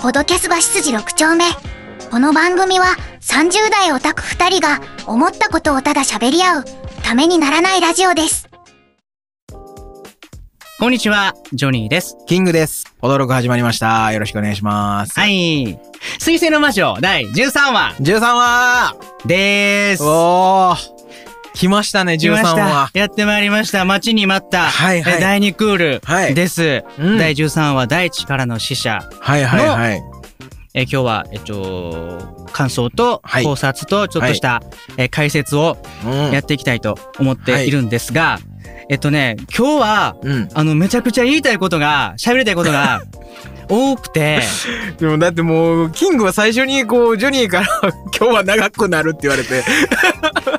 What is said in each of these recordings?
ポドキャスバシ筋6丁目。この番組は30代オタク2人が思ったことをただ喋り合うためにならないラジオです。こんにちは、ジョニーです。キングです。驚く始まりました。よろしくお願いします。。はいい。水星の魔女第13話13話でーす。おー来ましたね、13来ました話。やってまいりました。待ちに待った。はいはいえ第2クールはいです。うん第13話、大地からの使者。はいはいはい。え今日は、えっと、感想とはい考察とちょっとした、え解説をうんやっていきたいと思っているんですが、えっとね、今日は、うん。あの、めちゃくちゃ言いたいことが、喋りたいことが 多くて、でもだってもう、キングは最初にこう、ジョニーから 今日は長くなるって言われて。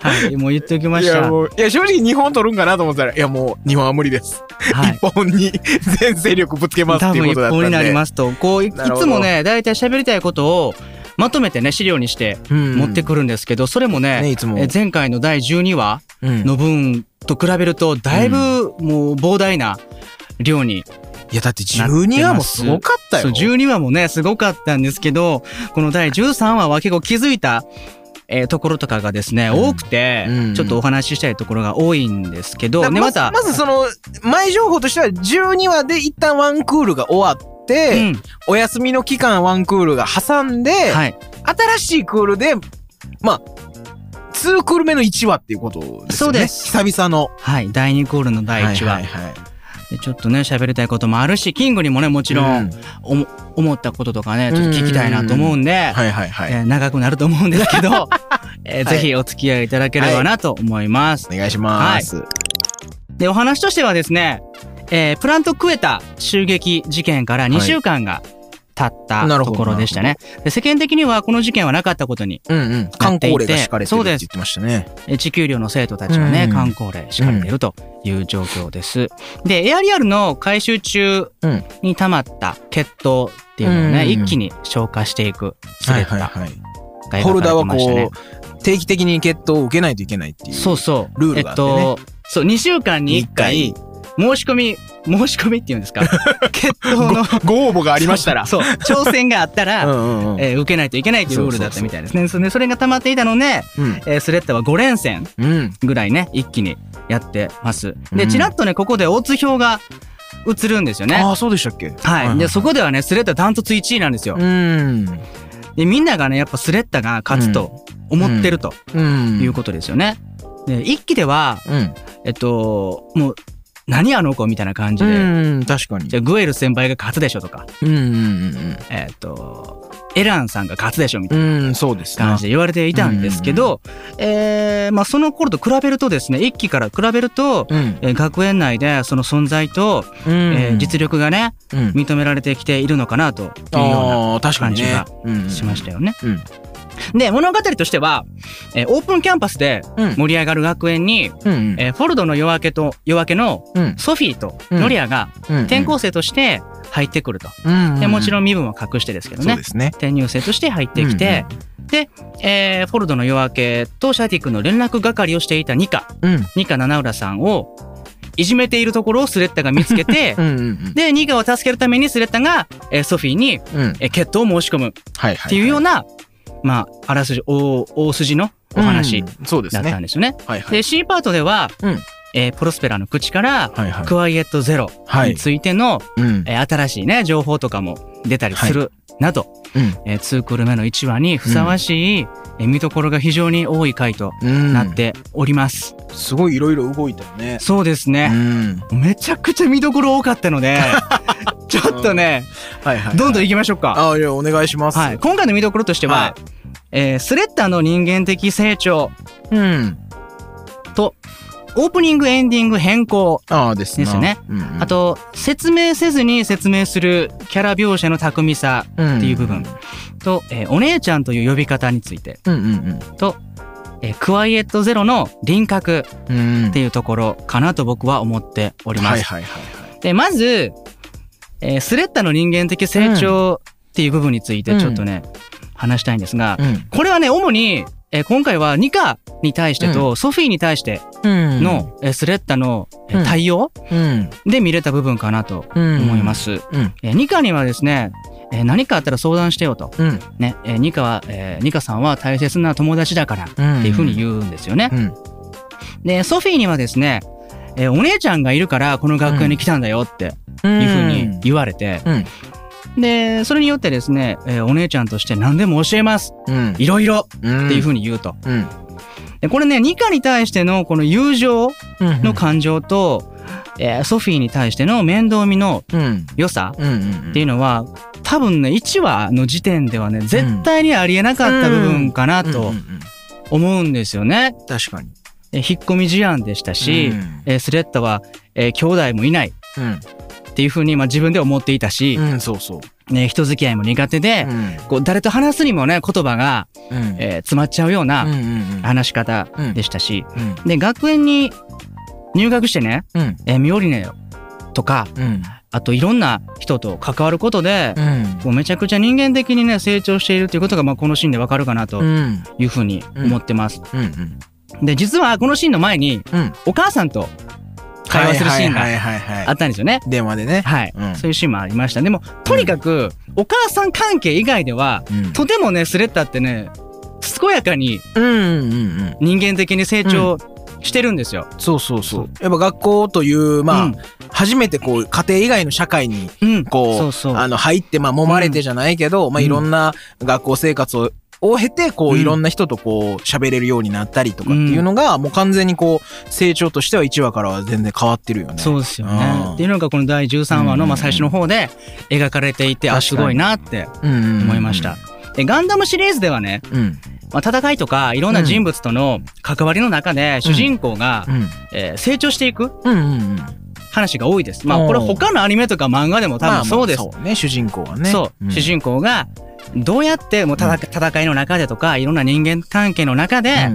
はい、もう言っておきまいした。やもう、いや正直2本取るんかなと思ったら、いやもう2本は無理です。はい。1本に全勢力ぶつけますっていうことだったんで。本になりますと、こういつもね、大体喋りたいことをまとめてね、資料にしてうん持ってくるんですけど、それもね、ね、いつも。え前回の第12話うんの分と比べると、だいぶもう膨大な量に、いやだって12話もすごかったそうよ。12話もね、すごかったんですけど、この第13話は結構気づいた、えーところとかがですね、うん多くて、うんちょっとお話ししたいところが多いんですけど、ね、だままた、まずその前情報としては12話で一旦ワンクールが終わって、うん、お休みの期間ワンクールが挟んで、はい。新しいクールでまあ2クール目の1話っていうことですよねそうです久々のはい。第2クールの第1話。はいはいはいでちょっとね、喋りたいこともあるし、キングにもね、もちろん、うん。おも思ったこととかね、ちょっと聞きたいなと思うんで、長くなると思うんですけど、えーはいぜひお付き合いいただければなと思います。お願いします、で、お話としてはですね、えープラントクエタ襲撃事件から2週間が経ったなるほどところでしたね。で世間的にはこの事件はなかったことに、うんてるって言ってましたね。えー地球寮の生徒たちはね、うん観光令敷かれているという状況です。で、エアリアルの回収中うん。に溜まった血糖っていうのをね、うん一気に消化していくスレッダー。ホルダーはこう定期的に血糖を受けないといけないっていうそうそう。ルールがあってね。えっと、そう、2週間に1回、申し込み、申し込みっていうんですか？血糖の、ご応募がありましたら。そう、そう。挑戦があったら、うんうんうん。えー受けないといけないというルールだったみたいですね。それでそれが溜まっていたので、うん。えースレッダーは5連戦うん。ぐらいね、一気にやってます。で、うん。ちらっとね、ここでオッズ表が映るんですよね。ああそうでしたっけ？はい。で、そこではね、スレッダーダントツ1位なんですよ。うん。で、みんながね、やっぱスレッダーが勝つと思ってるとうん。いうことですよね。で、一期では、うん。えっと、もう、何あの子？みたいな感じで、うん確かに。じゃあグエル先輩が勝つでしょとか、うんうんえっと、エランさんが勝つでしょみたいうんな感じで言われていたんですけど、えーまあその頃と比べるとですね、一期から比べると、うん。えー学園内でその存在と、うん。えー実力がね、うん。認められてきているのかなというよああ確かにね。感うなしましたよね。うん。で、物語としては、えーオープンキャンパスでうん。盛り上がる学園に、うんえーフォルドの夜明けと夜明けのうん。ソフィーとノリアがうん転校生として入ってくると。うんでもちろんん身分は隠してですけどね。ね。転入生として入ってきて、で、えーフォルドの夜明けとシャティ君の連絡係をしていたニカ、うん。ニカ七浦さんをいじめているところをスレッタが見つけてう、んうんで、ニカを助けるためにスレッタが、えーソフィーに、うん。うんえー決闘を申し込む。っはいはい。ていうような、まあ、あらすじ、大大筋のお話うんそうですだったんねですよね。はいはい。で、C パートでは、うん。えープロスペラの口から、はいはい。クワイエットゼロはいについての、うん。えー新しいね、情報とかも出たりするなど、うん。えー、2クール目の1話にふさわしい、えー見どころが非常に多い回とうん。なっております。すごいいろいろ動いたよね。うそうですね。ん。めちゃくちゃ見どころ多かったので、ちょっとね、はいはいどんどん行きましょうか。あいやお願いします。はい。今回の見どころとしては、はえースレッタの人間的成長うん。と、オープニングエンディング変更。ああですな。ですね。うんうん。あと、説明せずに説明するキャラ描写の巧みさっっていう部分。と、えーお姉ちゃんという呼び方について。うんうんと、えークワイエットゼロの輪郭うん。うんっていうところかなと僕は思っております。で、まず、えースレッタの人間的成長っていう部分についてちょっとね、話したいんですが、うん。これはね、主に、えー今回はニカに対してと、ソフィーに対してうんの、えースレッタの、対応？うんで見れた部分かなと思います。うんえーニカにはですね、えー何かあったら相談してよと。うん。ね、えーニカは、えーニカさんは大切な友達だからってうん。いうふうに言うんですよね。うん。で、ソフィーにはですね、えーお姉ちゃんがいるからこの学園に来たんだよってうん。いうふうに言われて、うん。で、それによってですね、えーお姉ちゃんとして何でも教えます。うん。いろいろうん。っていうふうに言うと。うん。で、これね、ニカに対してのこの友情うん。の感情と、えーソフィーに対しての面倒見のうん。良さうん。うん。っていうのは、多分ね、1話の時点ではね、絶対にありえなかった部分かなとうんうんうん思うんですよね。確かに。え引っ込み思案でしたし、うんえースレッタは、えー兄弟もいないうん。っていうふうに、まあ、自分で思っていたし、うん、そうそう。ね、人付き合いも苦手で、うん。こう誰と話すにもね言葉が、うん。えー詰まっちゃうよううんな。話し方でしたし、うん。で学園に入学してね、うん。えーミオリネとかうん。あといろんな人と関わることで、うん。こうめちゃくちゃ人間的にね成長しているということが、まあ、このシーンでわかるかなとうん。いうふうに思ってます。うん。で実はこのシーンの前にうん。お母さんと会話するシーンがあはったんですよね。い。電話でね。はい、うんそういうシーンもありました。でもとにかくお母さん関係以外ではうん。とてもねスレッタってね健やかに。人間的に成長してるんですよ。そうそうそう。やっぱ学校という、まあ、うん初めてこう、家庭以外の社会に、うん、こう、あの、入って、まあ、揉まれてじゃないけど、まあ、うんいろんな学校生活を、を経て、こう、うんいろんな人とこう、喋れるようになったりとかっていうのが、もう完全にこう、成長としては1話からは全然変わってるよね。そうですようんね。っていうのがこの第13話のまあ最初の方で描かれていて、あすごいなって思いました。。でガンダムシリーズではね、うん。まあ、戦いとかいろんな人物との関わりの中で主人公が、うん。えー成長していくうんうんうん。話が多いです。まあこれ他のアニメとか漫画でも多分そうです。まあまあそうね、主人公はね。そう、ん主人公がどうやってもう戦戦いの中でとかいろんな人間関係の中で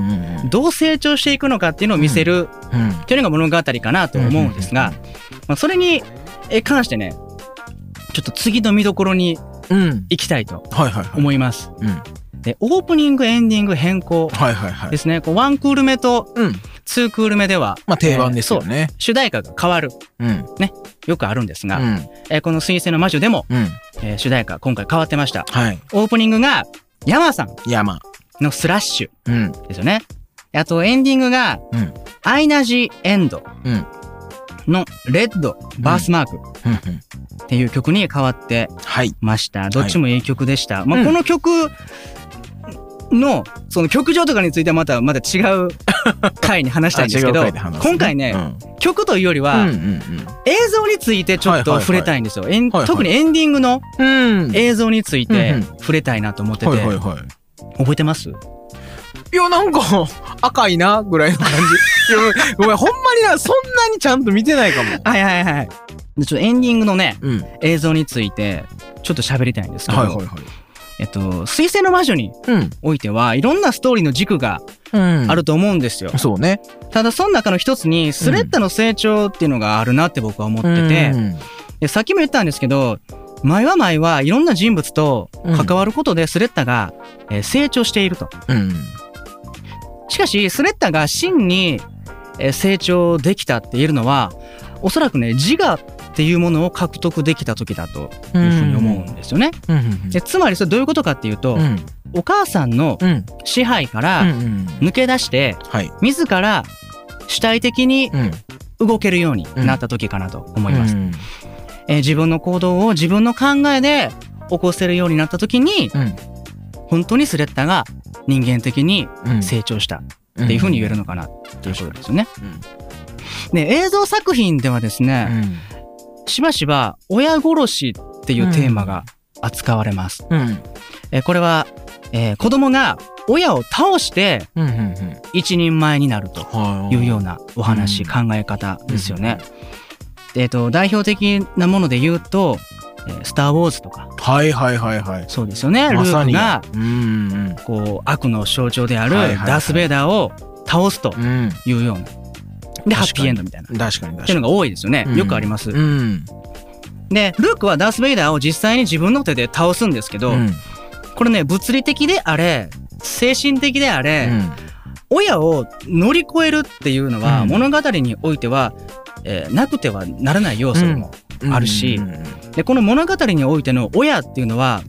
どう成長していくのかっていうのを見せるうんっていうのが物語かなと思うんですが、まあ、それにえ関してねちょっと次の見どころにうん。行きたいと。思います。うん。でオープニングエンディング変更はいはいはいで。すね。こうワンクール目とうん。ツークール目では、まあ定番ですよね。主題歌が変わる。うん。よくあるんですが、うん。えーこの水星の魔女でも、うん。えー主題歌今回変わってました。はい。オープニングが山さん山。のスラッシュうん。ですよね。あとエンディングが、うんアイナジエンドうん。のレッドバースマークうん。うん。っていう曲に変わってはい。ました。どっちもいい曲でした。まあ、うんこの曲の、その曲上とかについてはまた、また違う 回に話したいんですけど、今回ね、うん曲というよりは、映像についてちょっと触れたいんですよ。特にエンディングの。映像について触れたいなと思ってて。覚えてます？いや、なんか、赤いな、ぐらいの感じ。ごめん、ほんまにな、そんなにちゃんと見てないかも。はいはいはい。でちょっとエンディングのね、うん。映像についてちょっと喋りたいんですけど、はいはいはい。えっと、水星の魔女にうん。おいてはいろんなストーリーの軸がうん。あると思うんですよ。そうね。ただその中の一つにスレッタの成長っていうのがあるなって僕は思ってて、うんでさっきも言ったんですけど前は前はいろんな人物と関わることでスレッタが、えー成長していると。うん。しかしスレッタが真に、えー成長できたって言えるのはおそらくね自我っていうものを獲得できた時だというふうに思うんですよね。うん。うん。でつまりそれどういうことかっていうと、うん。お母さんのうん。支配かうらん。抜け出してはい。自ら主体的にうん。動けるようになった時かなと思います。うん。えー自分の行動を自分の考えで起こせるようになった時にうん。本当にスレッタが人間的にうん。成長したっていうふうに言えるのかなっていうことですよね。うんで映像作品ではですね、しばしば親殺しっていうテーマが扱われます。うん。えーこれは、えー子供が親を倒して。一人前になるとはい。いうようなお話、うん考え方ですよね。でえっと代表的なもので言うと「えースター・ウォーズ」とかはいはいはいはい。そうですよね、ルまさにークがうんうんこう悪の象徴であるはいはいはいダース・ベイダーを倒すとうん。いうような。で、ハッピーエンドみたいな。っ確かに確かに。ていうのが多いですよね。うんよくあります。うん。で、ルークはダース・ベイダーを実際に自分の手で倒すんですけど、うん。これね、物理的であれ、精神的であれ、うん親を乗り越えるっていうのは、うん物語においては、えーなくてはならない要素でもあるしでこの物語においての親っていうのは、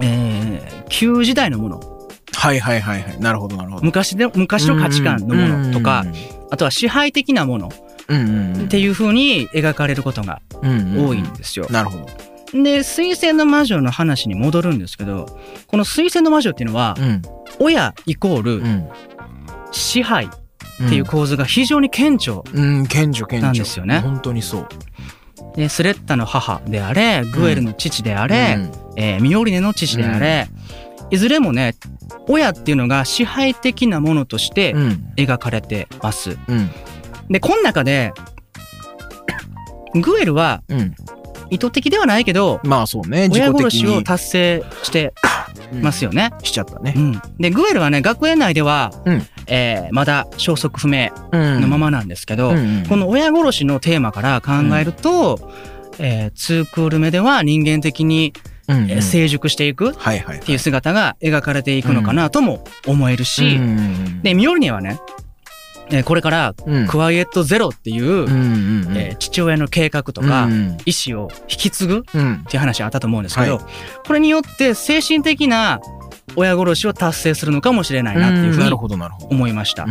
えー旧時代のものはいはいはいはい。なるほどなるほど。昔で昔の価値観のものとか、あとは支配的なものうんうんうん、っていう風に描かれることがうんうん多いんですよ。なるほど。で水星の魔女の話に戻るんですけどこの水星の魔女っていうのはうん親イコールうん。支配っていう構図が非常に顕著うん、顕著顕著。なんですよね本当にそう。でスレッタの母であれグエルの父であれ、うんえーミオリネの父であれ、いずれもね親っていうのが支配的なものとしてうん。描かれてます。うん。でこの中で グエルはうん。意図的ではないけどまあそうね。自親殺しを達成してますよね。しちゃったねう。ん、でグエルはね学園内では、うんえーまだ消息不明うんのままなんですけど、うんうんこの親殺しのテーマから考えると、えーツークール目では人間的に、うんうんえー成熟していくっ。ていう姿が描かれていくのかなとも思えるし、うんでミオルネはね、えーこれからうん。クワイエットゼロっていう、えー父親の計画とか、うん意思を引き継ぐっうん。ていう話あったと思うんですけど、はこれによって精神的な親殺しを達成するのかもしれないなっていうふうに。思いました。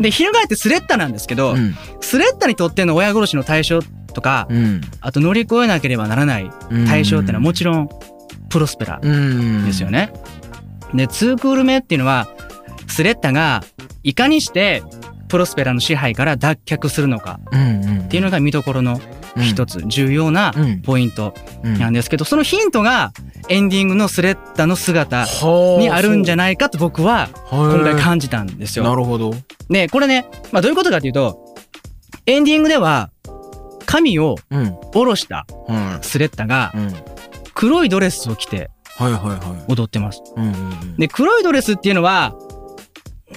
で翻ってスレッタなんですけど、うん。スレッタにとっての親殺しの対象とか、うん。あと乗り越えなければならない対象っていうのはもちろんプロスペラうん。ですよね。で2クール目っていうのはスレッタがいかにしてプロスペラの支配から脱却するのかっていうのが見どころの一つ重要なうん。ポイントうん。なんですけどそのヒントがエンディングのスレッタの姿にあるんじゃないかと僕は今回今感じたんですよ。なるほど。でこれね、まあ、どういうことかというとエンディングでは髪をうん。下ろしたうん。スレッタがうん黒いドレスを着て。踊ってます。うんうんうん。で黒いドレスっていうのは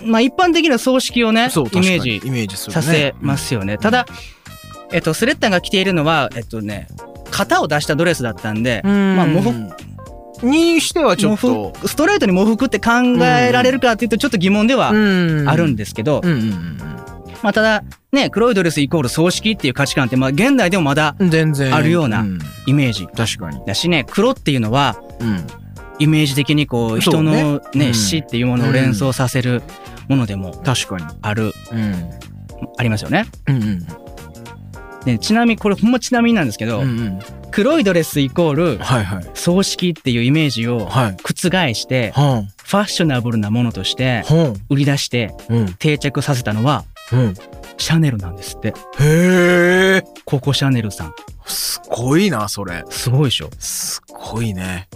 まあ一般的な葬式をねイメージイメージするね。させますよね。ただ、えっと、スレッタが着ているのはえっとね型を出したドレスだったんで、うん。まあ喪にしてはちょ喪っと。服ストレートに喪服って考えられるかっていうとちょっと疑問ではあるんでですけど、うんうんまあ、ただね黒いドレスイコール葬式っていう価値観ってまあ現代でもまだうん全然。あるようなん。イメージ確かに。だしね黒っていうのはうん。イメージ的にこう人のね死っていうものを連想させるものでも確かに。ある、うん。ありますよね。うんうん。でちなみにこれほんまちなみになんですけど、うんうん。黒いドレスイコールはいはい。葬式っていうイメージをはい。覆してファッショナブルなものとして売り出してうん。定着させたのはうん。シャネルなんですって。へえココ・シャネルさん。すごいなそれ。すごいでしょ。すごいね。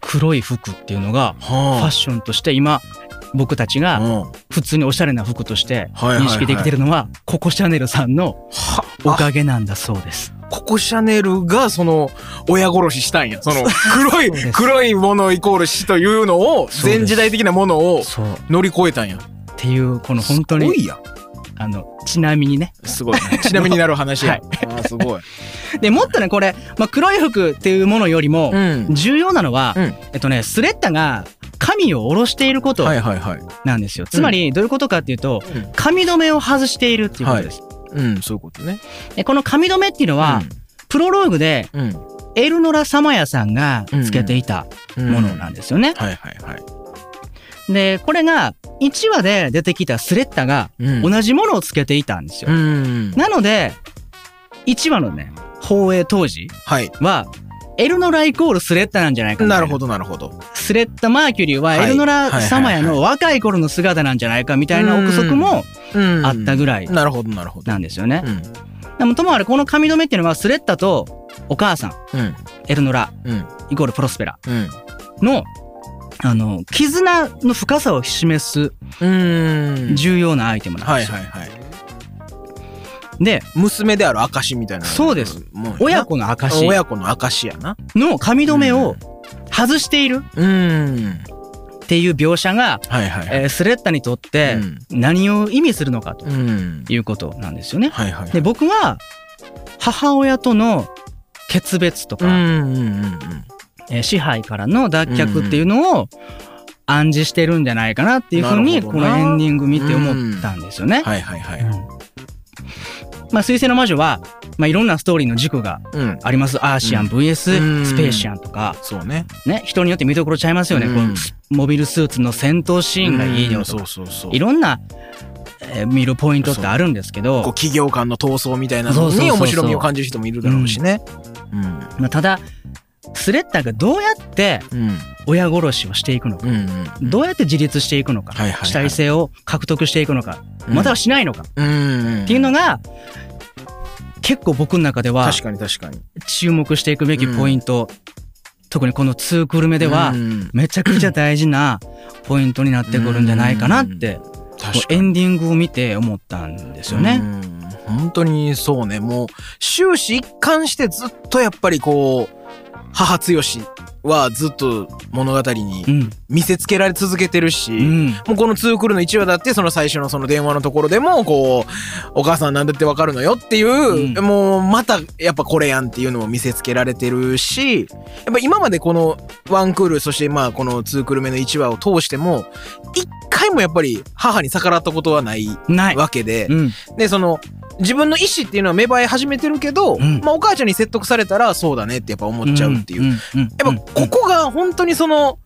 黒い服っていうのがファッはションとして今僕たちが普通におしゃれな服として認識できてるのはココ・シャネルさんのはおかげなんだそうです。ココシャネルがその親殺ししたんや。その黒い黒いものイコール死というのを全時代的なものを乗り越えたんや。ていうこの本当にすごいやあのちなみにね。すごいね。ちなみになる話や。はい。あーすごい。でもっとねこれ、まあ、黒い服っていうものよりもうん。重要なのは、うん。えっとねスレッタが髪を下ろしていることはいはいはい。なんですよ、つまりどういうことかっていうとうん。髪留めを外しているっていうことです、うんそういうことね。でこの髪留めっていうのは、プロローグでうん。うんエルノラ・サマヤさんがつけていたうん。ものなんですよね、はいはいはいでこれが1話で出てきたスレッタがうん。同じものをつけていたんですよ、うん。なので1話のね放映当時はエルノライコールスレッタなんじゃないかみたいな。るほどなるほど。スレッタ・マーキュリーははい。エルノラ・サマヤの若い頃の姿なんじゃないかみたいな憶測もあったぐらいなるほどなるほど。なんですよね。うん。でもともあれこの髪留めっていうのはスレッタとお母さんうん。エルノラうん。イコールプロスペラうん。のあの絆の深さを示すうん。重要なアイテムなんですよ。はいはいはい。で娘である証みたいな。そうです。親子の証親子の証やな。の髪留めを外しているうんっていう描写が、はいはいはい。えースレッタにとって何を意味するのかとうん。いうことなんですよね。はいはいで僕は母親との決別とか、うんうんうんえー支配からの脱却っていうのを暗示してるんじゃないかなっていうふうにこのエンディング見て思ったんですよね。はいはいはい。うん。まあ、水星の魔女はまあ、いろんなストーリーの軸がうん。あります。アーシアンうん。VS スペーシアンとか、そうね。ね、人によって見どころちゃいますよね。うん。このモビルスーツの戦闘シーンがいいようん。そとかうそうそう。いろんな、えー見るポイントってあるんですけこうど、企業間の闘争みたいなのそうそうそうそう。に面白みを感じる人もいるだろうしね。ただ、スレッタがどうやってうん。親殺しをしていくのか、うん。うん。どうやって自立していくのか、はいはいはい主体性を獲得していくのか、またはしないのかうん。っていうのが、結構僕の中では確かに確かに。注目していくべきポイント、特にこの2クール目ではう、んめちゃくちゃ大事なポイントになってくるんじゃないかなって、エンディングを見て思ったんですよね。うん本当にそうね。もう終始一貫してずっとやっぱりこう、母強しはずっと物語にうん。見せつけられ続けてるし、うん。もうこの2クールの1話だってその最初のその電話のところでもこうお母さんなんだってわかるのよっていう、うんもうまたやっぱこれやんっていうのも見せつけられてるしやっぱ今までこの1クールそしてまあこの2クール目の1話を通しても一回もやっぱり母に逆らったことはないない。わけで、うん。でその自分の意思っていうのは芽生え始めてるけど、うんまあお母ちゃんに説得されたらそうだねってやっぱ思っちゃうっていう。やっぱここが本当にその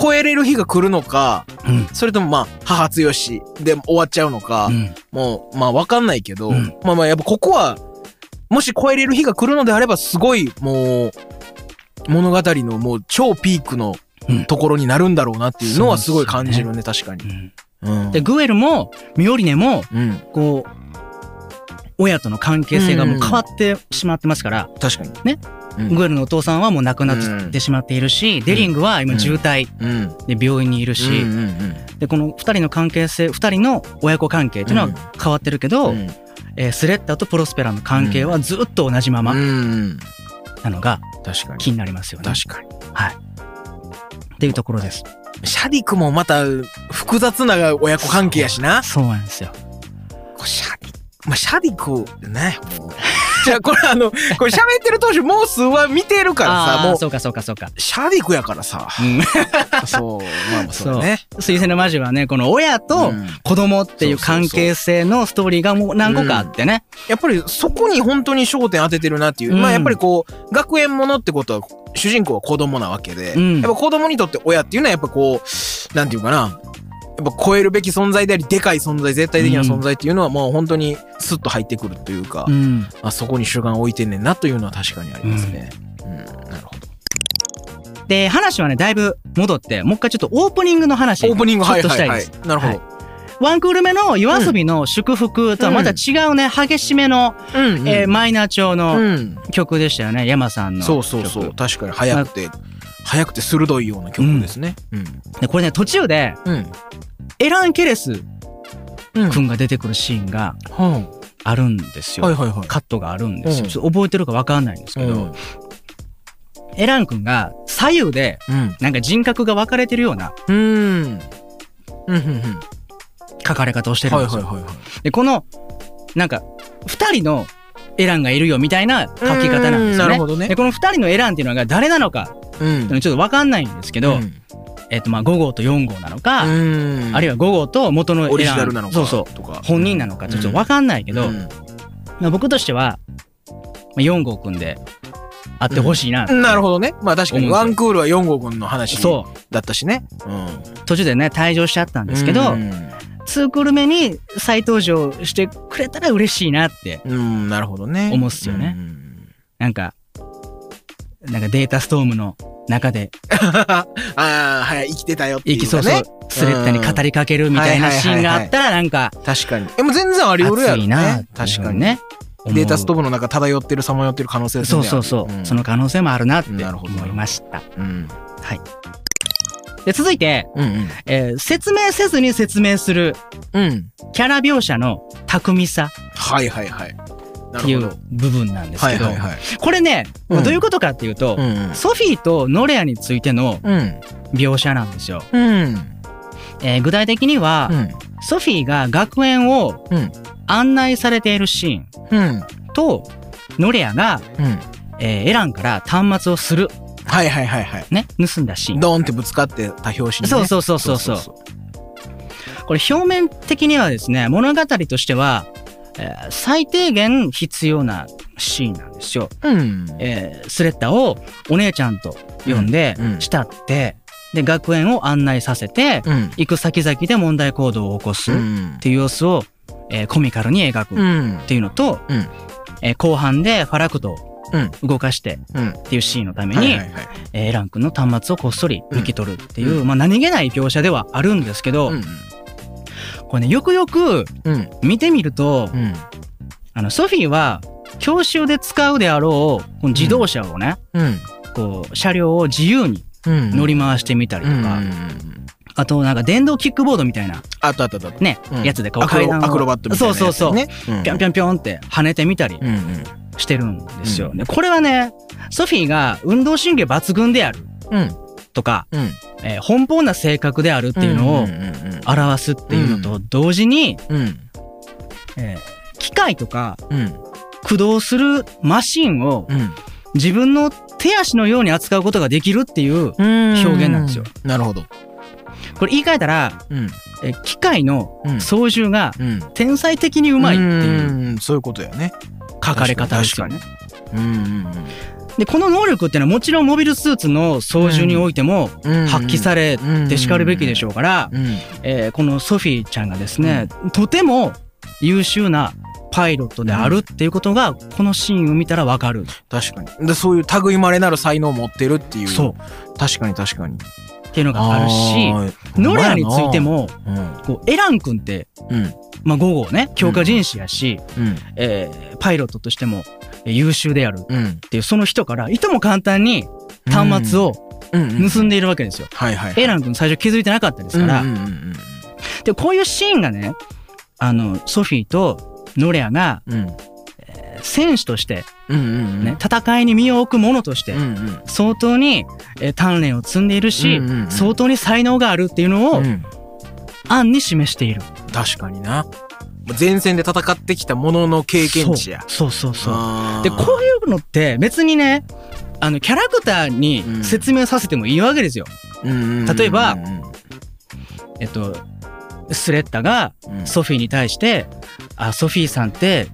超えれる日が来るのかうん。それともまあ母強しで終わっちゃうのか、うん。もうまあわかんないけど、うんまあまあやっぱここはもし超えれる日が来るのであればすごいもう物語のもう超ピークのうんところになるんだろうなっていうのはすごい感じるね確かに。で、グエルも、ミオリネも、うん、こう、親との関係性がもう変わってしまってますから、確かに。ね。うん、グエルのお父さんはもう亡くなってしまっているし、デリングは今重体うん。で病院にいるし、うんうんうん。で、この二人の関係性、二人の親子関係っていうのは変わってるけど、うん。えースレッタとプロスペラの関係はずっと同じままうんなのが気になりますよね。確かに。っていうところです。シャディクもまた複雑な親子関係やしな。そうなんですよ。まあシャディクね。も うじゃあこれあのこれ喋ってる当初もう数話見てるからさもう。そうかそうかそうか。シャディクやからさ。うん。そうまあまあそうだね。水星の魔女はね、この親とうん。子供っていう関係性のストーリーがもう何個かあってね。やっぱりそこに本当に焦点当ててるなっていう、うん。まあやっぱりこう学園ものってことは主人公は子供なわけで、うん。やっぱ子供にとって親っていうのはやっぱこうなんていうかなやっぱ超えるべき存在でありでかい存在絶対的な存在っていうのはもう本当にスッと入ってくるというか、うん。あそこに主眼を置いてんねんなというのは確かにありますね。うん、なるほど。で、話はね、だいぶ戻って、もう一回ちょっとオープニングの話オープニングちょっはいはいはいとしたいです。。なるほど。ワンクール目の夜遊びの祝福とはまた違うね、激しめの、うえーマイナー調のうん、曲でしたよね、山さんのそう曲。そうそう確かに速くて速くて鋭いような曲ですね。うんで、これね、途中で、うんエラン・ケレスうん君が出てくるシーンがはあるんですよ。いはいはいはい。カットがあるんですよ。うんちょっと覚えてるかわかんないんですけど、うんエラン君が左右でうんなんか人格が分かれてるようなうんうんうんうん書かれ方をしてるんですよ。はいはいはいはい。で、この、なんか、二人のエランがいるよみたいな書き方なんですよね。ねで、。この二人のエランっていうのが誰なのかちょっと分かんないんですけど、うんえっ、と、まあ、5号と4号なのか、うんあるいは5号と元の。オリジナルなのかそうそう。とか本人なのかちょっと分かんないけど、うんまあ、僕としては、まあ、4号くんで会ってほしいな、なるほどね。まあ確かにワンクールは4号軍の話そう。だったしね。うん。途中でね、退場しちゃったんですけど、うん2クール目に再登場してくれたら嬉しいなって、うん、なるほどね。思うっすよねうん。なんか、なんかデータストームの中で、ああ、はい、生きてたよっていう生きそうそうスレッタに語りかけるみたいなシーンがあったら、なんか、確かに。え、もう全然あり得るやろ熱いなね。確かに。ね。データストーームの中漂ってる、さまよってる可能性ですねそうそうそう、んその可能性もあるなって思いました。うん。で、続いて、うんうん。えー説明せずに説明するうん。キャラ描写の巧みさはいはいはい。なっていう。部分なんですけど。これね、うんどういうことかっていうと、うんソフィーとノレアについてのうん。描写なんですよ。うん。えー具体的には、うん。ソフィーが学園をうん。案内されているシーンうん。と、ノレアが、うん。えーエランから端末をする、はいはいはいはい。ね、盗んだシーン。ドーンってぶつかってた拍子にね。そうそうそうそうそうこれ表面的にはですね、物語としては、えー最低限必要なシーンなんですよ。うん。えースレッタをお姉ちゃんと呼んでうんうん慕ってで学園を案内させてうん。行く先々で問題行動を起こすっうん。ていう様子を、えーコミカルに描くっうん。ていうのと、うんえー後半でファラクトをうん動かしてうん。っていうシーンのために、エラン君の端末をこっそり抜き取るっていう、まあ、何気ない描写ではあるんですけど、うん。これねよくよくうん。見てみると、うん。あのソフィーは教習で使うであろうこの自動車をね、うん。こう車両を自由にうん。乗り回してみたりとか、うん。あとなんか電動キックボードみたいなあったあったあった。ね、うんやつでこう階段をアクロバットみたいなやつそうそうそう、ね。ぴょんぴょんぴょんって跳ねてみたり。してるんですよ。うんでこれはねソフィーが運動神経抜群であるうん。とか、うん。えー奔放な性格であるっていうのをんうん表すっていうのと同時に、うん。うん。えー機械とかうん。駆動するマシンをうん。自分の手足のように扱うことができるっていう表現なんですよ。なるほど。これ言い換えたら、うん。えー機械のうん。操縦がうん。天才的にうまいっていううん。そういうことやね。書かれ方ですよね。うんうんでこの能力っていうのはもちろんモビルスーツの操縦においてもうん。発揮されてしかるべきでしょうから、うん。えーこのソフィーちゃんがですね、とても優秀なパイロットであるっていうことがこのシーンを見たらわかる。確かに。で、そういう類まれなる才能を持ってるっていう。そう。確かに確かに。っていうのがあるし、ノレアについて。も、こうエラン君って。まあ、午後ね、強化人士やし、うん。えーパイロットとしてもえー優秀であるうん。っていうその人からいとも簡単に端末を。盗んでいるわけですよ。エラン君最初気づいてなかったですから、でこういうシーンがねあのソフィーとノレアが。選手として、うんうんうん。ね戦いに身を置く者としてうんうん。相当に、えー鍛錬を積んでいるし、うんうんうん相当に才能があるっていうのをうん暗に示している。確かにな。前線で戦ってきたものの経験値や。そうそうそうでこういうのって別にねあのキャラクターに説明させてもいいわけですよ。うんうんうんうん例えばえっとスレッタがうんソフィーに対して「あソフィーさんってえ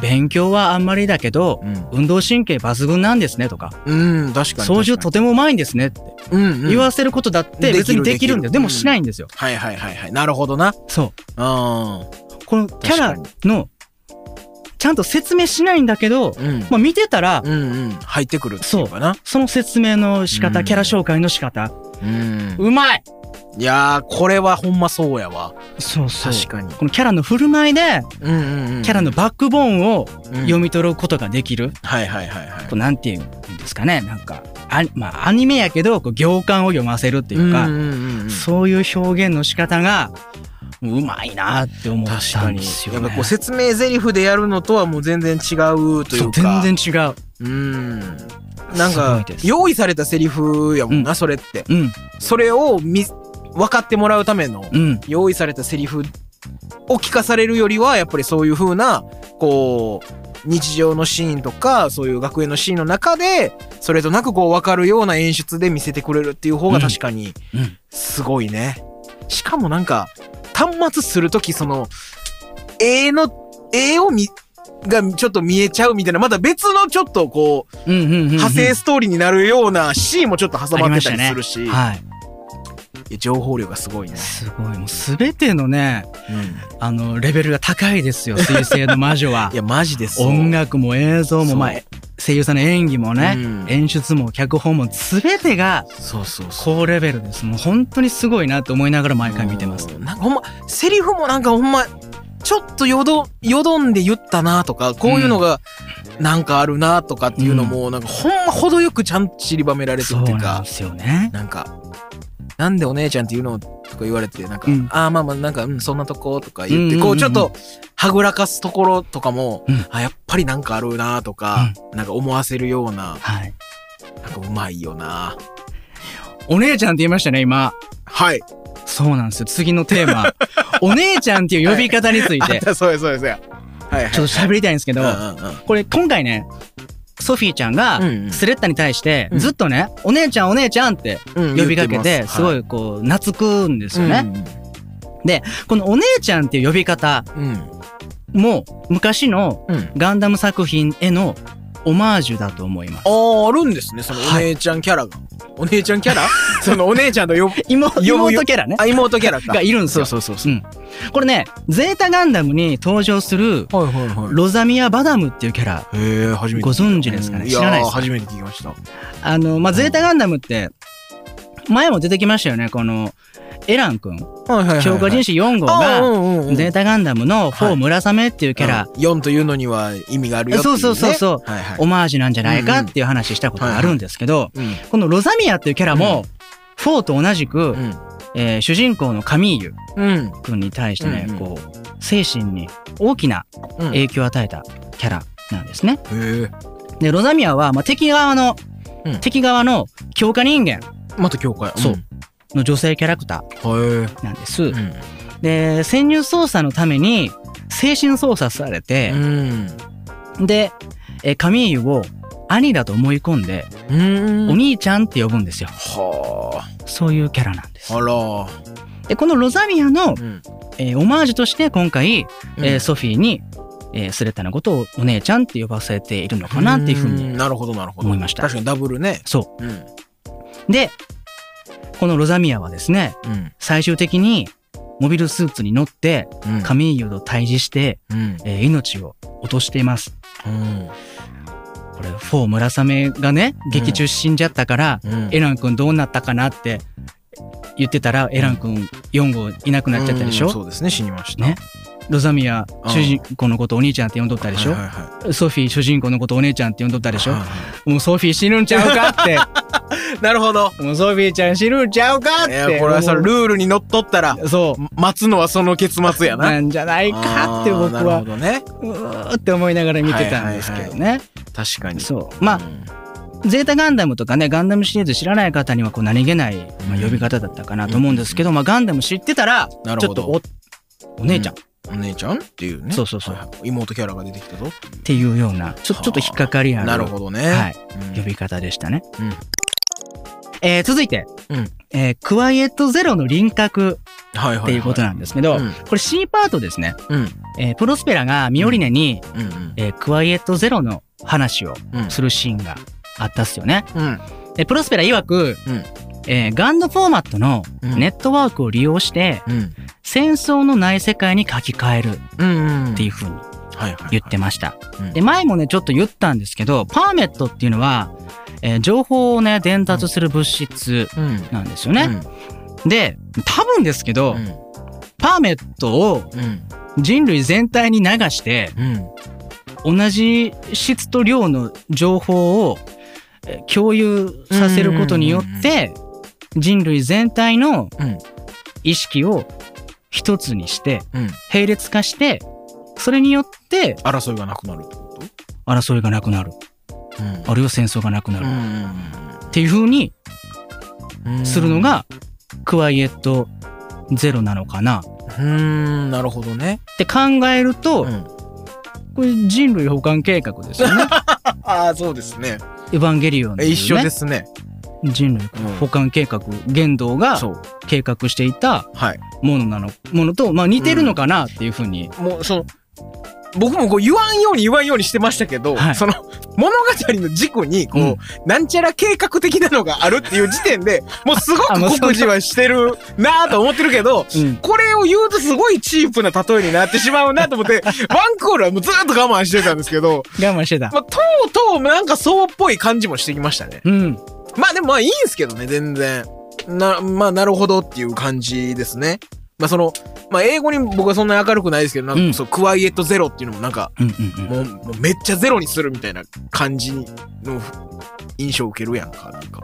勉強はあんまりだけどうん運動神経抜群なんですね」とかうん、確「かに。操縦とてもうまいんですね」って言わせることだって別にできるんだよ。でもしないんですよ。はいはいはいはい。なるほどな。そう。あこのキャラのちゃんと説明しないんだけど、あ。うん。まあ、見てたらうんうん。入ってくるっていうかな。その説明の仕方、うんキャラ紹介の仕方うん。うまいいやー、これはほんまそうやわ。そうそう確かに。このキャラの振る舞いでうんうんうん。キャラのバックボーンをうん読み取ることができる、はいはいはいはいこうなんていうんですかねなんかあまあアニメやけどこう行間を読ませるっていうか、んんうんうんそういう表現の仕方がうまいなって思った。んですよ、ね。やっぱこう説明台詞でやるのとはもう全然違うといそううか。全然違う。うん。なんか用意されたセリフやもんな、うん。それって。うん。それをみ分かってもらうためのうん。用意されたセリフを聞かされるよりはやっぱりそういう風なこう日常のシーンとかそういう学園のシーンの中でそれとなくこう分かるような演出で見せてくれるっていう方が確かにうん。すごいね。しかもなんか端末する時その絵の絵を見がちょっと見えちゃうみたいなまた別のちょっとこううんうんうんうん。派生ストーリーになるようなシーンもちょっと挟まってたりするし、はい。いや情報量がすごいね。すごい。もう全てのねうん。あのレベルが高いですよ水星の魔女は。いやマジでそう。音楽も映像もまあ声優さんの演技もね、うん。演出も脚本も全てがそうそうそう。高レベルです。もう本当にすごいなと思いながら毎回見てます。うん。なんかほんまセリフもなんかほんまちょっとよどよどんで言ったなとかこういうのがなんかあるなとかっていうのもなんかほんま程よくちゃんと散りばめられてるっていうかそうなんですよね。なんかなんでお姉ちゃんっていうのとか言われてなんか、うん。ああまあまあなんか、うん、そんなとことか言って、うんうんうん。うんこうちょっとはぐらかすところとかも、うん。あやっぱりなんかあるなとか、なんか思わせるようなはい。なんかうまいよな。お姉ちゃんって言いましたね今。はいそうなんですよ。次のテーマ。お姉ちゃんっていう呼び方について。あそうやそうやそうやはいはい。ちょっと喋りたいんですけど、うんうんうん。これ今回ねソフィーちゃんがうんうん。スレッタに対してうん。ずっとね、お姉ちゃんお姉ちゃんってうん。呼びかけてます。すごいこう懐くんですよね、うんこのお姉ちゃんっていう呼び方うん。も昔のうん。ガンダム作品へのオマージュだと思いますあ。あ、あるんですね、そのお姉ちゃんキャラが。お姉ちゃんキャラ？そのお姉ちゃんと呼ぶ、妹キャラね。あ、妹キャラか。がいるんですよ。そうそうそう。うん。これね、ゼータガンダムに登場するはいはいはい。ロザミア・バダムっていうキャラ。へえ、初めて。ご存知ですかね？うん知らないです初めて聞きました。あの、まあ、ゼータガンダムって、前も出てきましたよね、この、エラン君。強化人士4号あが、うんうんうんゼータガンダムのフォウ・ムラサメっていうキャラ、うん4というのには意味があるよっていう、ね。そうそうそうそうはいはい。オマージュなんじゃないかっていう話したことがあるんですけど、うん。このロザミアっていうキャラも、フォーと同じく、うん。えー主人公のカミーユうん。君に対してね、うんうんこう、精神に大きな影響を与えたキャラなんですね。え。で、ロザミアは、まあ、敵側の、うん敵側の強化人間また教会。そうの女性キャラクターなんです。え。うん。で、潜入捜査のために精神操作されて、うん。で、えーカミーユを兄だと思い込んで、うん。お兄ちゃんって呼ぶんですよ。はそういうキャラなんです。で、このロザミアの、うん。えーオマージュとして今回、うんえーソフィーに、えースレッタのことをお姉ちゃんって呼ばせているのかなっていうふうに。んなるほどなるほど。思いました確かにダブルね。そうん。う。で、このロザミアはですね、うん。最終的にモビルスーツに乗ってうん。カミーユと対峙して、うん。えー命を落としています。うん。これ、フォー村雨がね、劇中死んじゃったから、うん。エラン君どうなったかなって言ってたら、エラン君4号いなくなっちゃったでしょ、うんそうですね、死にました。ねロザミア、主人公のことお兄ちゃんって呼んどったでしょ、はいはいはいソフィー主人公のことお姉ちゃんって呼んどったでしょ、はいはもうソフィー死ぬんちゃうかって。い なるほど。もうソフィーちゃん死ぬんちゃうかっいや、て。これはその思ルールにのっとったら、うそう。待つのはその結末やな。なんじゃないかって僕あーなるほは、どね。うーって思いながら見てたんですけどね。確かに。そう。まあ、うんゼータガンダムとかね、ガンダムシリーズ知らない方にはこう何気ない、まあ、呼び方だったかなと思うんですけど、まあガンダム知ってたら、ちょっとお、お姉ちゃんっお姉ちゃんっていうね。そうそうそう妹キャラが出てきたぞっていう。ような、ちょちょっと引っかかりある。なるほどね。はい。うん呼び方でしたね。うんえー続いて、うんえークワイエットゼロの輪郭。っていうことなんですけど、うんこれ C パートですね。うん。えープロスペラがミオリネに、うんうん。えークワイエットゼロの話をうんするシーンがあったっすよね。うん。でプロスペラ曰く、うんえーガンドフォーマットのうんネットワークを利用して、うん。戦争のない世界に書き換えるうん。っていう風にはいはい。言ってました。うんで、前もね、ちょっと言ったんですけど、パーメットっていうのは、えー情報をね、伝達する物質うん。なんですよね。で、多分ですけど、うん。パーメットをうん。人類全体に流して、うん。同じ質と量の情報をえー共有させることによって、人類全体のうん意識を一つにして、うん。並列化して、それによって争いがなくなるってこ争いがなくなる。とうんあるいは戦争がなくなる。うっていう風にん。するのが、クワイエットゼロなのかなうーん、なるほどね。って考えると、うん。これ人類保管計画ですよね。ああ、そうですね。エヴァンゲリオンね一緒ですね。人類保管計画、玄道が。計画していたはい。ものなの、ものと、まあ似てるのかなっていうふうに。もう、その、僕もこう言わんように言わんようにしてましたけど、はいその物語の軸にこう、うんなんちゃら計画的なのがあるっていう時点で、もうすごく告示はしてるなぁと思ってるけど、うん。これを言うとすごいチープな例えになってしまうなと思って、ワンコールはもうずっと我慢してたんですけど、我慢してた。まあ、とうとうなんかそうっぽい感じもしてきましたね。うん。まあでもまあいいんすけどね、全然。な、まあなるほどっていう感じですね。まあその、まあ英語に僕はそんなに明るくないですけど、なんかうんそう、クワイエットゼロっていうのもなんか。もう、もうめっちゃゼロにするみたいな感じの印象を受けるやんか、なんか。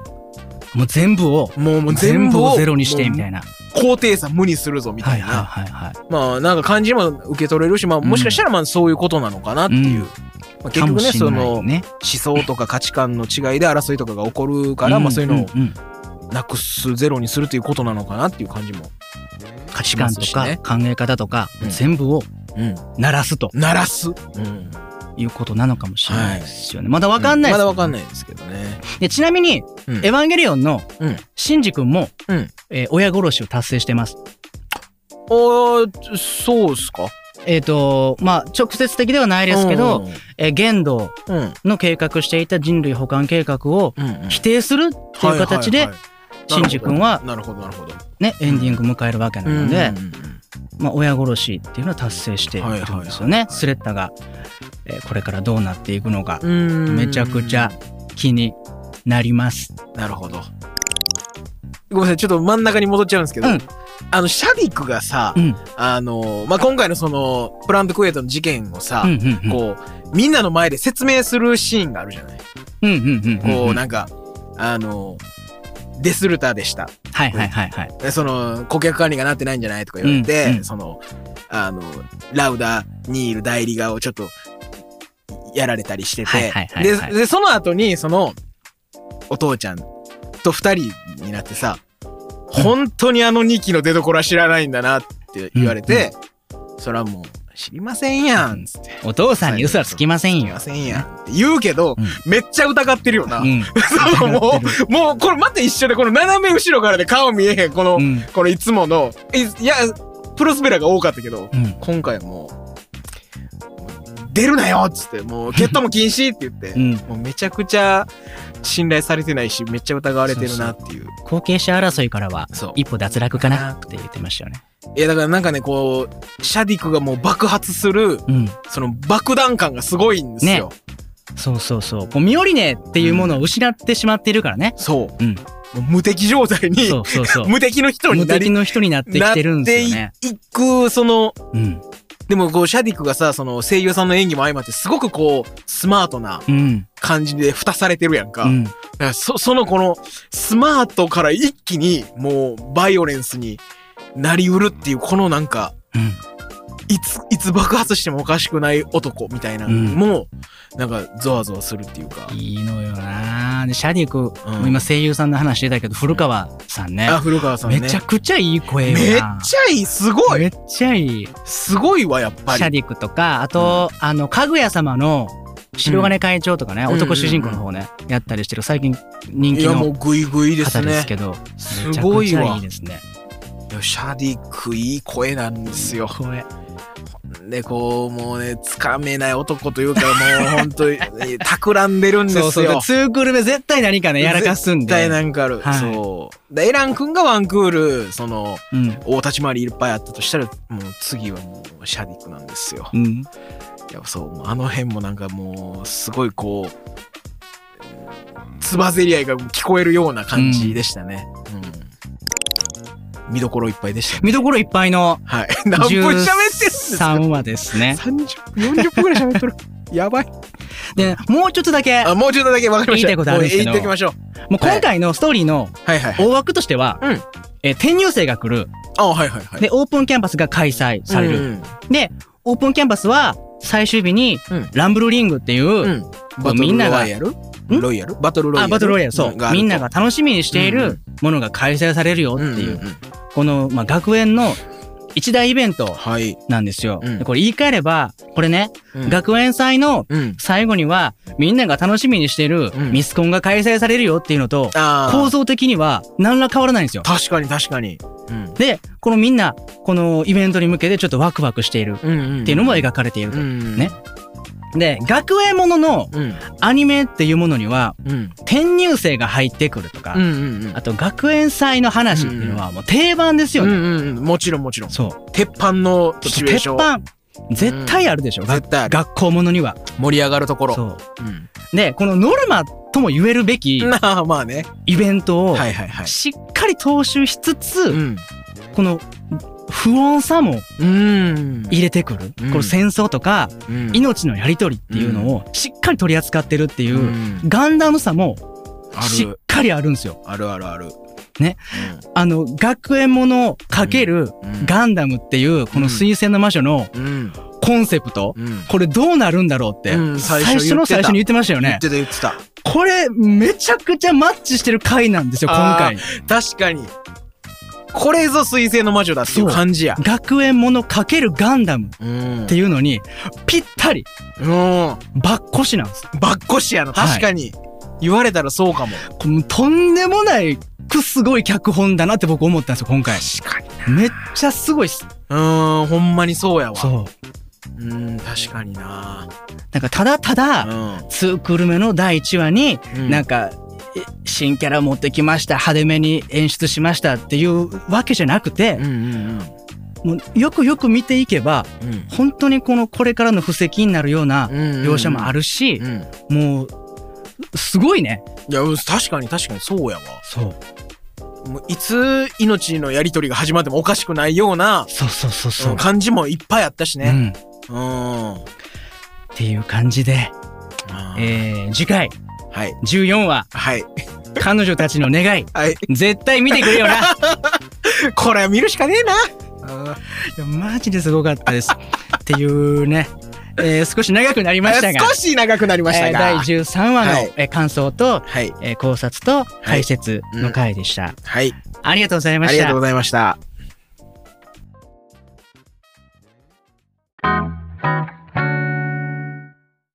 もう全部を、もうもう全部ををゼロにしてみたないな。高低差無にするぞみたはいいはいな。はいはい。まあなんか感じも受け取れるし、まあもしかしたらまあそういうことなのかなっていう。うんまあ、結局ね、かもしその思。想とか価値観の違いで争いとかが起こるから、まあそういうのをんんなくすゼロにするということなのかなっていう感じも。価値観とか考え方とか、うん全部をうん。鳴らすと鳴らす。うん。いうことなのかもしれないですよね。まだわかんないですまだわかんないですけどね。でちなみに、うんエヴァンゲリオンのうんシンジ君も、うんえー親殺しを達成してます。あーそうっすか？えっ、と、まあ、直接的ではないですけど、えー玄道うん、うんの計画していた人類保管計画を否定するっていう形でシンジ君はなるほどなるほど。ね、エンディング迎えるわけなので、まあ、親殺しっていうのは達成しているんですよね。スレッタが、えーこれからどうなっていくのか、うん。めちゃくちゃ気になります。なるほどごめんなさいちょっと真ん中に戻っちゃうんですけど、うん。あのシャディクがさ、うん、あのまあ、今回のそのプラントクエイトの事件をさ、うん、うん、うん、こうみんなの前で説明するシーンがあるじゃない、うん、うん、うん、こう、うん。なんかあのデスルターでした。はい、はい、はい、はい。でその顧客管理がなってないんじゃないとか言われて、うんうん。そのあのラウダニール代理側をちょっとやられたりしてて、はいはいはいではい。でその後にそのお父ちゃんと二人になってさ、本当にあの2期の出所は知らないんだなって言われて、それはもう知りませんやんっつって。お父さんに嘘はつきませんよま。せんやんって言うけど、うんめっちゃ疑ってるよな。うん。そうもう、もうこれまた一緒で、この斜め後ろからで顔見えへん、この、うん。このいつもの、いいや、プロスペラが多かったけど、うん。今回はもう、出るなよっつって、もう、決闘も禁止って言って、うん。もうめちゃくちゃ信頼されてないし、めっちゃ疑われてるなっていう。後継者争いからは一歩脱落かなって言ってましたよね。いや、だからなんかね、こう、シャディクがもう爆発する、うん。その爆弾感がすごいんですよ。そうそうそう。こうミオリネっていうものを失ってしまっているからね。そう。うん。無敵状態に、そうそうそう。無敵の人に無なり敵の人になってきてるんですよね。いく、その、うん。でもこう、シャディクがさ、その声優さんの演技も相まって、すごくこう、スマートなうん。感じで蓋されてるやんか。うん。だからそ、そのこの、スマートから一気に、もう、バイオレンスになりうるっていう、このなんか、うん。いつ、いつ爆発してもおかしくない男みたいなのも、なんか、ゾワゾワするっていうか。いいのよなで、シャディク、うん今声優さんの話してたけど、古川さんね。あ、古川さんね。めちゃくちゃいい声めっちゃいいすごいめっちゃいい。すごいわ、やっぱり。シャディクとか、あと、あの、かぐや様の白金会長とかね、うん男主人公の方ね、やったりしてる、最近人気いや、もうのグイグイです方ですね。けど、すめちゃくちゃごいわいいですね。いやシャディクいい声なんですよ。声。で、こう、もうね、つかめない男というか、もう本当に、企んでるんですよ。そうそう。でツークール目絶対何かね、やらかすん絶対で。なんかある。はいそう。で、エラン君がワンクール、その、うん。大立ち回りいっぱいあったとしたら、もう次はもうシャディクなんですよ。うん。いや、そう、あの辺もなんかもう、すごいこう、つばぜり合いが聞こえるような感じでしたね。うん。見どころいっぱいでしたね。見どころいっぱいのはい。何分喋ってるんですか？13話ですね。30分、40分ぐらい喋ってる。やばい。で、もうちょっとだけ、あ、もうちょっとだけ分かりました。言いたいことあるんですけど言っておきましょう。もう今回のストーリーのはいはいはい。大枠としては、うんえー転入生が来る。あ、はいはいはい。で、オープンキャンパスが開催される。うんで、オープンキャンパスは最終日にうんランブルリングっていう、うん。バトルみんながロイヤル？ロイヤル？バトルロイヤル？あ、バトルロイヤル、そう。みんなが楽しみにしているものが開催されるよっていう、んんんこの、まあ、学園の一大イベントはい。なんですよ。うんでこれ言い換えれば、これね、うん学園祭のうん。最後には、みんなが楽しみにしているうんミスコンが開催されるよっていうのと。構造的には何ら変わらないんですよ。確かに確かに。うん。で、このみんな、このイベントに向けてちょっとワクワクしている。っていうのも描かれていると。うん。ね。で、学園もののうん。アニメっていうものには、うん。転入生が入ってくるとか、うんうんうん。あと学園祭の話っていうのはもう定番ですよね。うんうんうん。もちろんもちろん。そう。鉄板のシチュエーション。鉄板。絶対あるでしょ。が絶対。学校ものには。盛り上がるところ。そう。うん。で、このノルマとも言えるべき まあね。イベントを。しっかり踏襲しつつ、うん。この不穏さもうん。入れてくる。うんこの戦争とかうん命のやりとりっていうのをしっかり取り扱ってるっていうう、んガンダムさもあしっる。かりあるんですよ。あるあるある。ね。あの、学園ものかけるうん。ガンダムっていうこの水星の魔女のうん。コンセプト、うん。これどうなるんだろうって、うん最初の最初に言ってましたよね言っ。てた言ってた。これめちゃくちゃマッチしてる回なんですよ、今回。確かに。これぞ水星の魔女だっていう感じや。学園ものかけるガンダムっうん。ていうのに、ぴったり、うん。ばっこしなんです。ばっこしやな。確かに。言われたらそうかも。とんでもないくすごい脚本だなって僕思ったんですよ、今回。確かに。めっちゃすごいっす。うーん、ほんまにそうやわ。そう。うん確かにななんかただただ、うん2クール目の第1話に、うんなんか、え新キャラ持ってきました、派手めに演出しましたっていうわけじゃなくてうん、うんもうよくよく見ていけば、うんうん本当にこのこれからの布石になるようなうん描写もあるしう、んもう、すごいね。いやうん確かに確かにそうやわそう。もういつ命のやり取りが始まってもおかしくないようなそうそうそうそう。うん感じもいっぱいあったしねうん。っうんていう感じで、えー、次回、はい。14話、はい。彼女たちの願い、はい。絶対見てくれよな。い これは見るしかねえな。や、マジですごかったです。っていうね、えー少し長くなりましたが、少し長くなりましたが、えー第13話の、はい。えー感想と、はい。えー考察と解説の回でした。はい。ありがとうございました。ありがとうご。ざいました